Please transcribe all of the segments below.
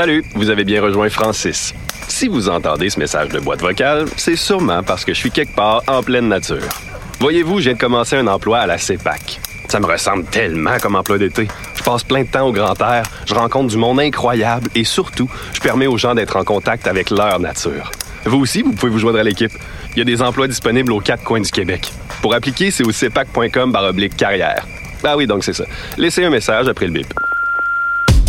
Salut, vous avez bien rejoint Francis. Si vous entendez ce message de boîte vocale, c'est sûrement parce que je suis quelque part en pleine nature. Voyez-vous, de commencer un emploi à la CEPAC. Ça me ressemble tellement comme emploi d'été. Je passe plein de temps au grand air, je rencontre du monde incroyable et surtout, je permets aux gens d'être en contact avec leur nature. Vous aussi, vous pouvez vous joindre à l'équipe. Il y a des emplois disponibles aux quatre coins du Québec. Pour appliquer, c'est au cepac.com carrière. Ah oui, donc c'est ça. Laissez un message après le bip.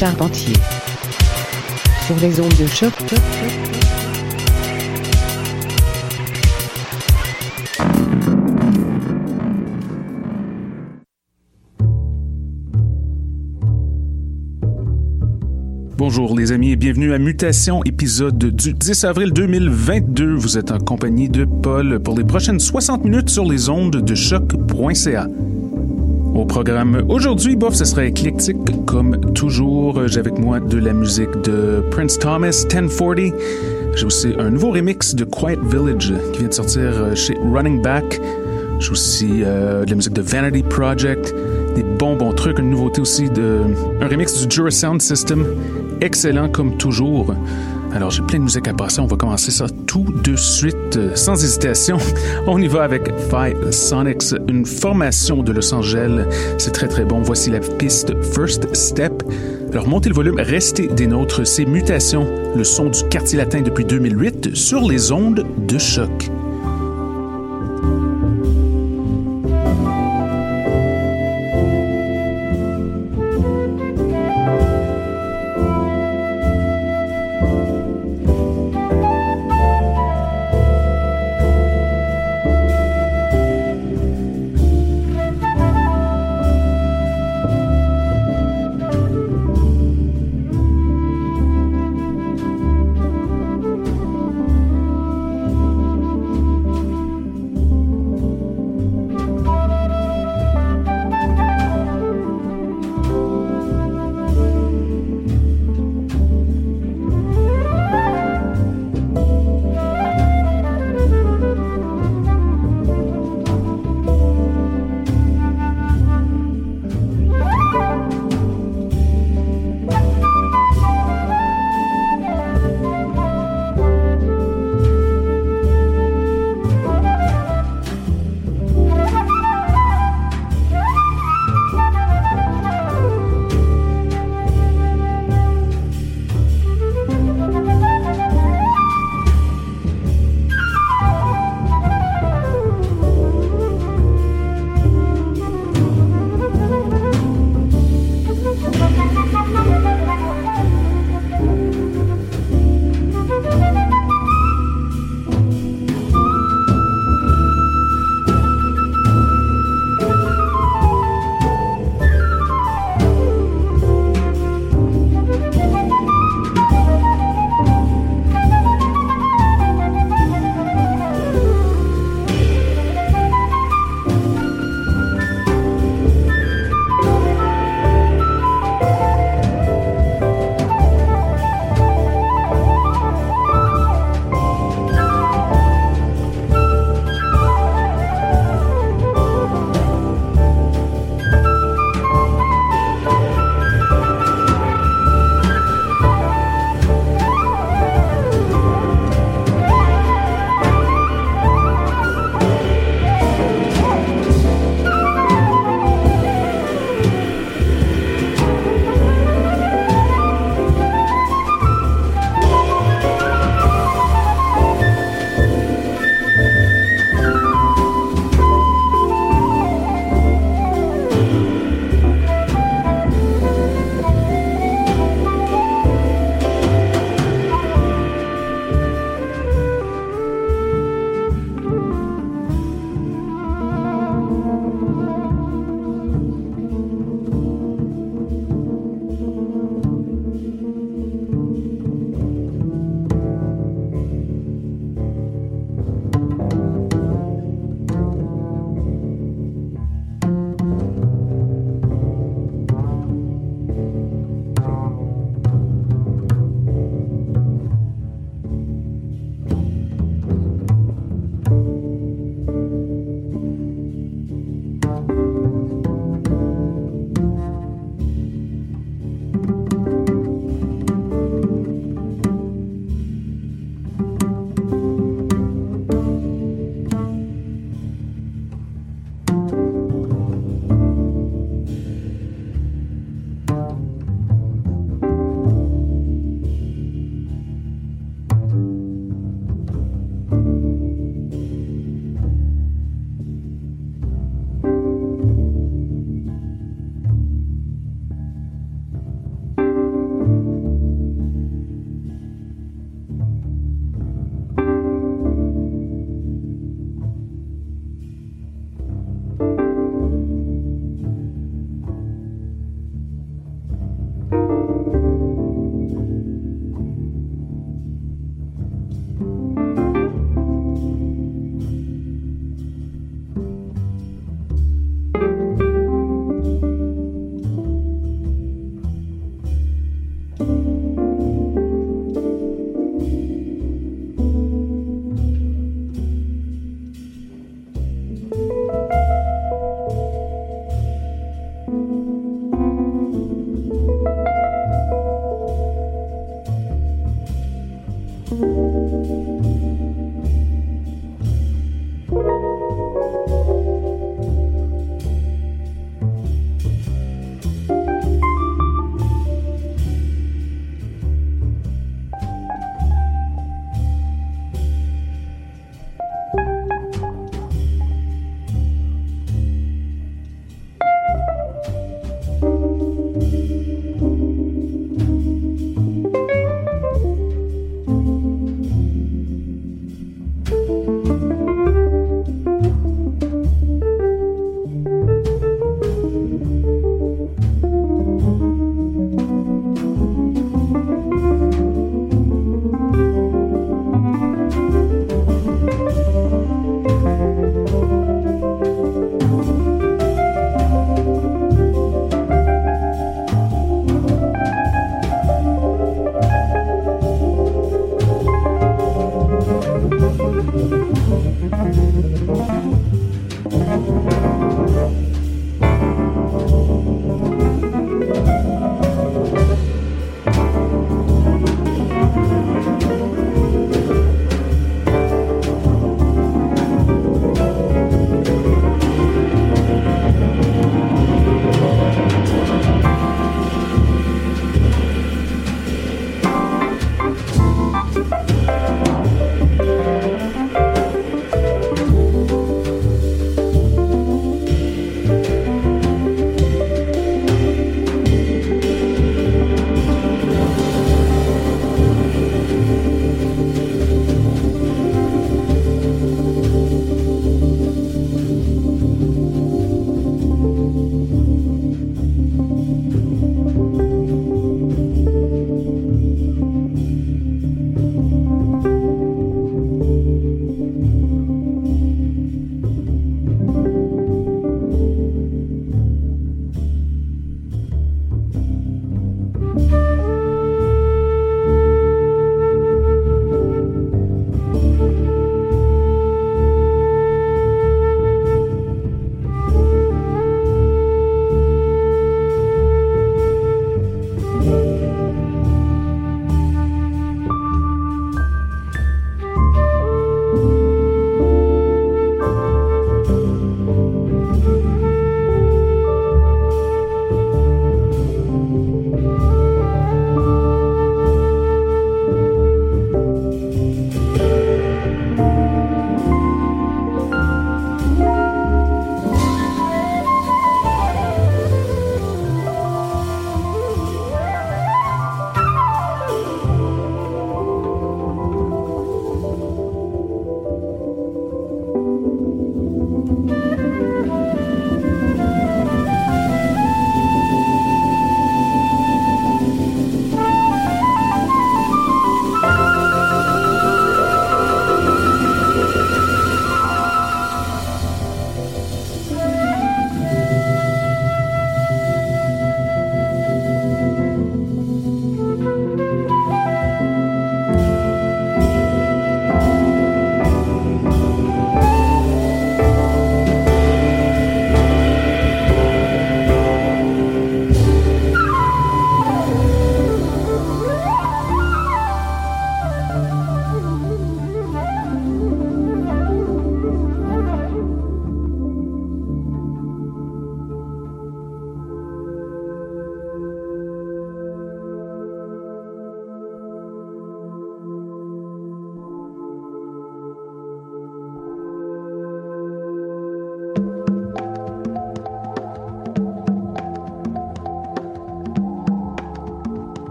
Charpentier. Sur les ondes de choc. Bonjour les amis et bienvenue à Mutation, épisode du 10 avril 2022. Vous êtes en compagnie de Paul pour les prochaines 60 minutes sur les ondes de choc.ca. Au programme aujourd'hui, bof, ce sera éclectique comme toujours. J'ai avec moi de la musique de Prince Thomas 1040. J'ai aussi un nouveau remix de Quiet Village qui vient de sortir chez Running Back. J'ai aussi euh, de la musique de Vanity Project, des bons bons trucs, une nouveauté aussi de un remix du Jura Sound System, excellent comme toujours. Alors j'ai plein de musique à passer, on va commencer ça tout de suite, euh, sans hésitation. On y va avec Phi Sonics, une formation de Los Angeles. C'est très très bon. Voici la piste First Step. Alors montez le volume, restez des nôtres. C'est Mutation, le son du quartier latin depuis 2008 sur les ondes de choc.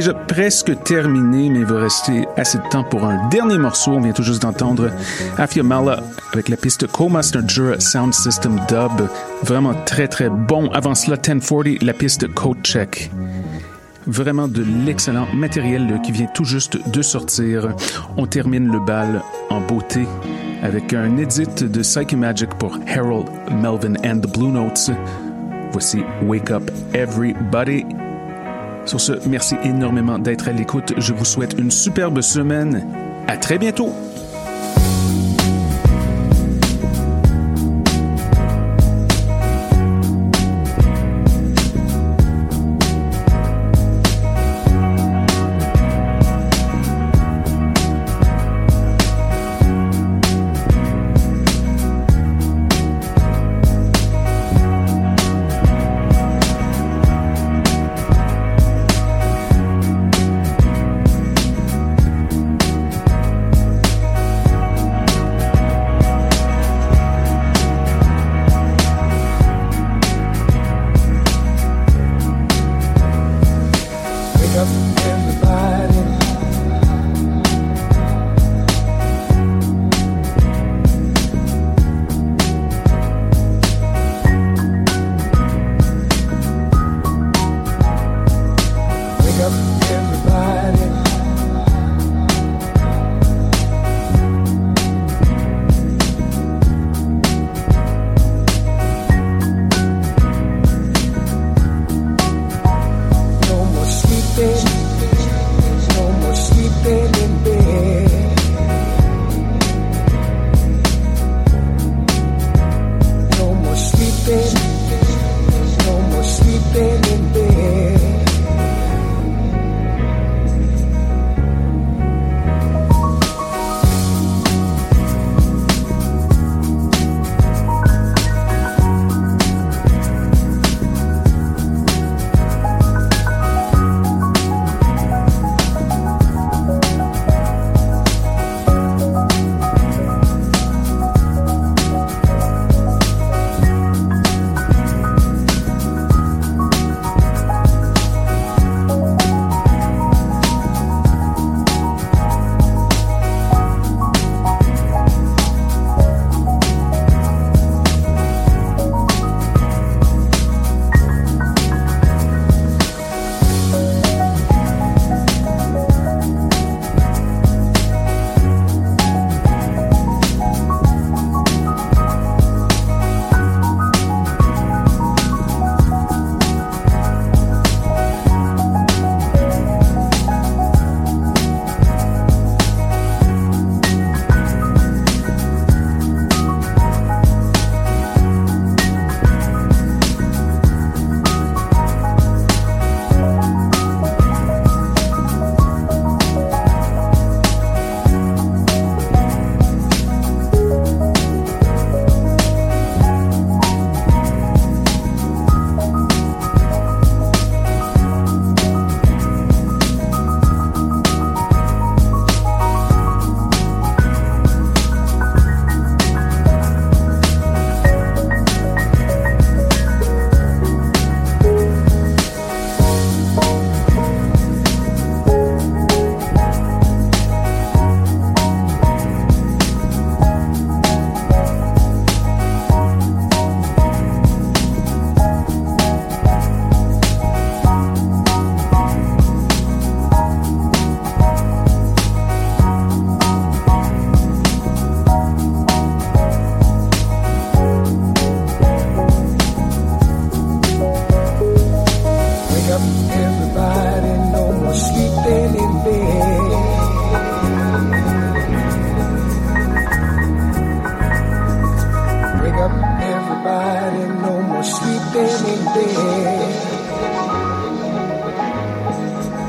Déjà presque terminé, mais il va rester assez de temps pour un dernier morceau. On vient tout juste d'entendre Afia Mala avec la piste Co-Master Jura Sound System Dub. Vraiment très très bon. Avant cela, 1040, la piste Code Check. Vraiment de l'excellent matériel qui vient tout juste de sortir. On termine le bal en beauté avec un edit de Psyche Magic pour Harold Melvin and the Blue Notes. Voici Wake Up Everybody. Sur ce, merci énormément d'être à l'écoute. Je vous souhaite une superbe semaine. À très bientôt.